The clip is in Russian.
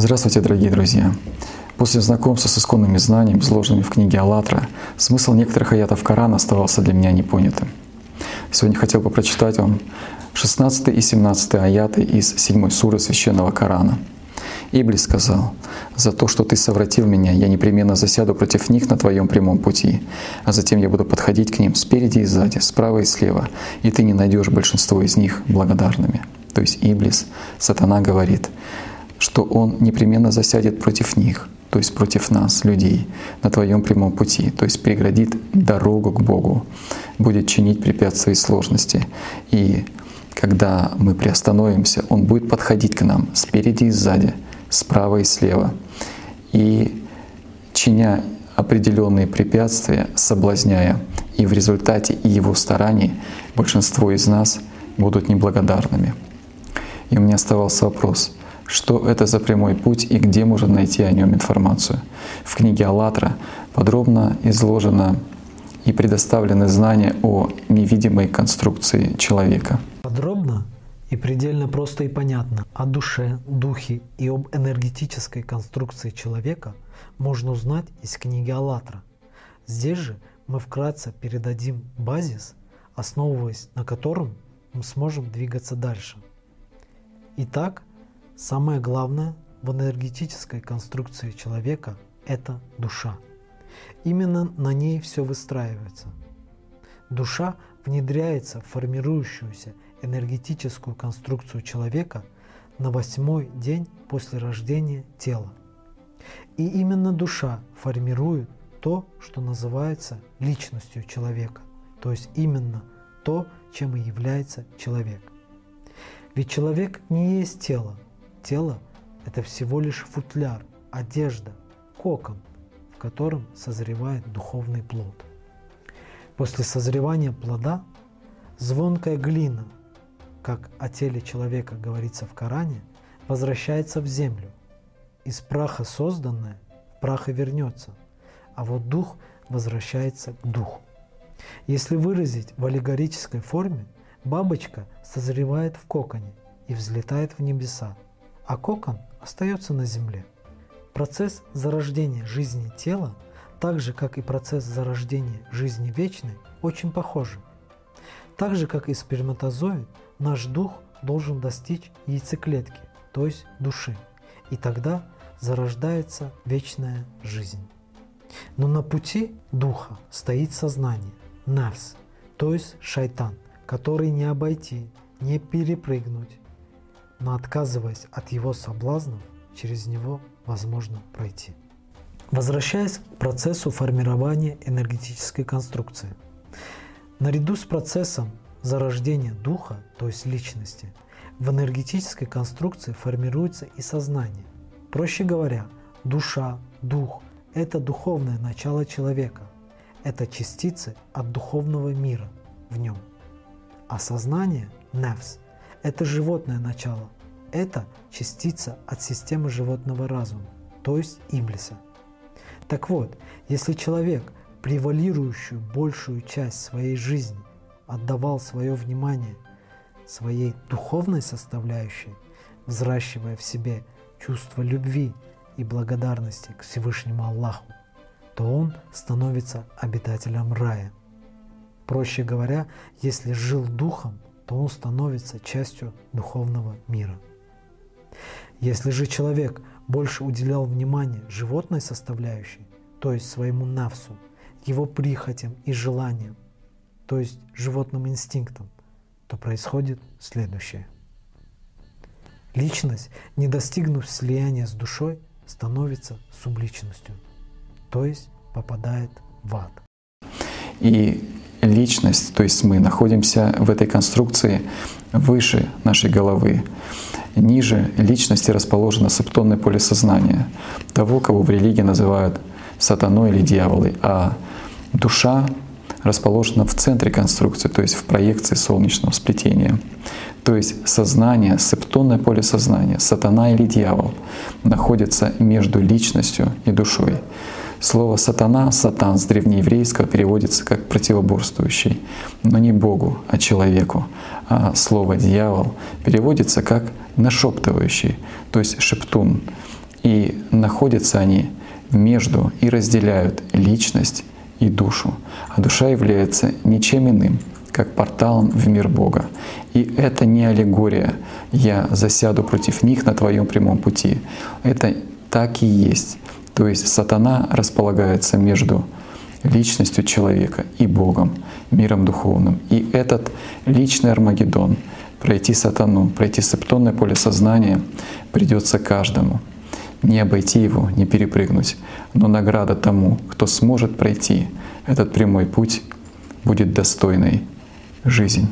Здравствуйте, дорогие друзья! После знакомства с исконными знаниями, изложенными в книге «АЛЛАТРА», смысл некоторых аятов Корана оставался для меня непонятым. Сегодня хотел бы прочитать вам 16 и 17 аяты из 7 суры Священного Корана. Иблис сказал, «За то, что ты совратил меня, я непременно засяду против них на твоем прямом пути, а затем я буду подходить к ним спереди и сзади, справа и слева, и ты не найдешь большинство из них благодарными». То есть Иблис, сатана говорит, что он непременно засядет против них, то есть против нас, людей, на твоем прямом пути, то есть преградит дорогу к Богу, будет чинить препятствия и сложности. И когда мы приостановимся, Он будет подходить к нам спереди и сзади, справа и слева. И чиня определенные препятствия, соблазняя, и в результате и его стараний большинство из нас будут неблагодарными. И у меня оставался вопрос — что это за прямой путь и где можно найти о нем информацию. В книге «АЛЛАТРА» подробно изложено и предоставлены знания о невидимой конструкции человека. Подробно и предельно просто и понятно о душе, духе и об энергетической конструкции человека можно узнать из книги «АЛЛАТРА». Здесь же мы вкратце передадим базис, основываясь на котором мы сможем двигаться дальше. Итак, Самое главное в энергетической конструкции человека – это душа. Именно на ней все выстраивается. Душа внедряется в формирующуюся энергетическую конструкцию человека на восьмой день после рождения тела. И именно душа формирует то, что называется личностью человека, то есть именно то, чем и является человек. Ведь человек не есть тело, Тело – это всего лишь футляр, одежда, кокон, в котором созревает духовный плод. После созревания плода звонкая глина, как о теле человека говорится в Коране, возвращается в землю. Из праха созданное в прах и вернется, а вот дух возвращается к духу. Если выразить в аллегорической форме, бабочка созревает в коконе и взлетает в небеса – а кокон остается на Земле. Процесс зарождения жизни тела, так же как и процесс зарождения жизни вечной, очень похожи. Так же как и сперматозоид, наш дух должен достичь яйцеклетки, то есть души, и тогда зарождается вечная жизнь. Но на пути духа стоит сознание, навс, то есть шайтан, который не обойти, не перепрыгнуть, но отказываясь от его соблазнов, через него возможно пройти. Возвращаясь к процессу формирования энергетической конструкции. Наряду с процессом зарождения духа, то есть личности, в энергетической конструкции формируется и сознание. Проще говоря, душа, дух – это духовное начало человека, это частицы от духовного мира в нем. А сознание – невс – это животное начало. Это частица от системы животного разума, то есть Иблиса. Так вот, если человек превалирующую большую часть своей жизни отдавал свое внимание своей духовной составляющей, взращивая в себе чувство любви и благодарности к Всевышнему Аллаху, то он становится обитателем рая. Проще говоря, если жил духом, то он становится частью духовного мира. Если же человек больше уделял внимание животной составляющей, то есть своему навсу, его прихотям и желаниям, то есть животным инстинктам, то происходит следующее. Личность, не достигнув слияния с душой, становится субличностью, то есть попадает в ад. И личность, то есть мы находимся в этой конструкции выше нашей головы. Ниже личности расположено септонное поле сознания, того, кого в религии называют сатаной или дьяволой, а душа расположена в центре конструкции, то есть в проекции солнечного сплетения. То есть сознание, септонное поле сознания, сатана или дьявол находится между личностью и душой. Слово «сатана», «сатан» с древнееврейского переводится как «противоборствующий», но не Богу, а человеку. А слово «дьявол» переводится как «нашептывающий», то есть «шептун». И находятся они между и разделяют личность и душу. А душа является ничем иным, как порталом в мир Бога. И это не аллегория «я засяду против них на твоем прямом пути». Это так и есть. То есть сатана располагается между личностью человека и Богом, миром духовным. И этот личный Армагеддон, пройти сатану, пройти септонное поле сознания придется каждому. Не обойти его, не перепрыгнуть. Но награда тому, кто сможет пройти этот прямой путь, будет достойной жизнь.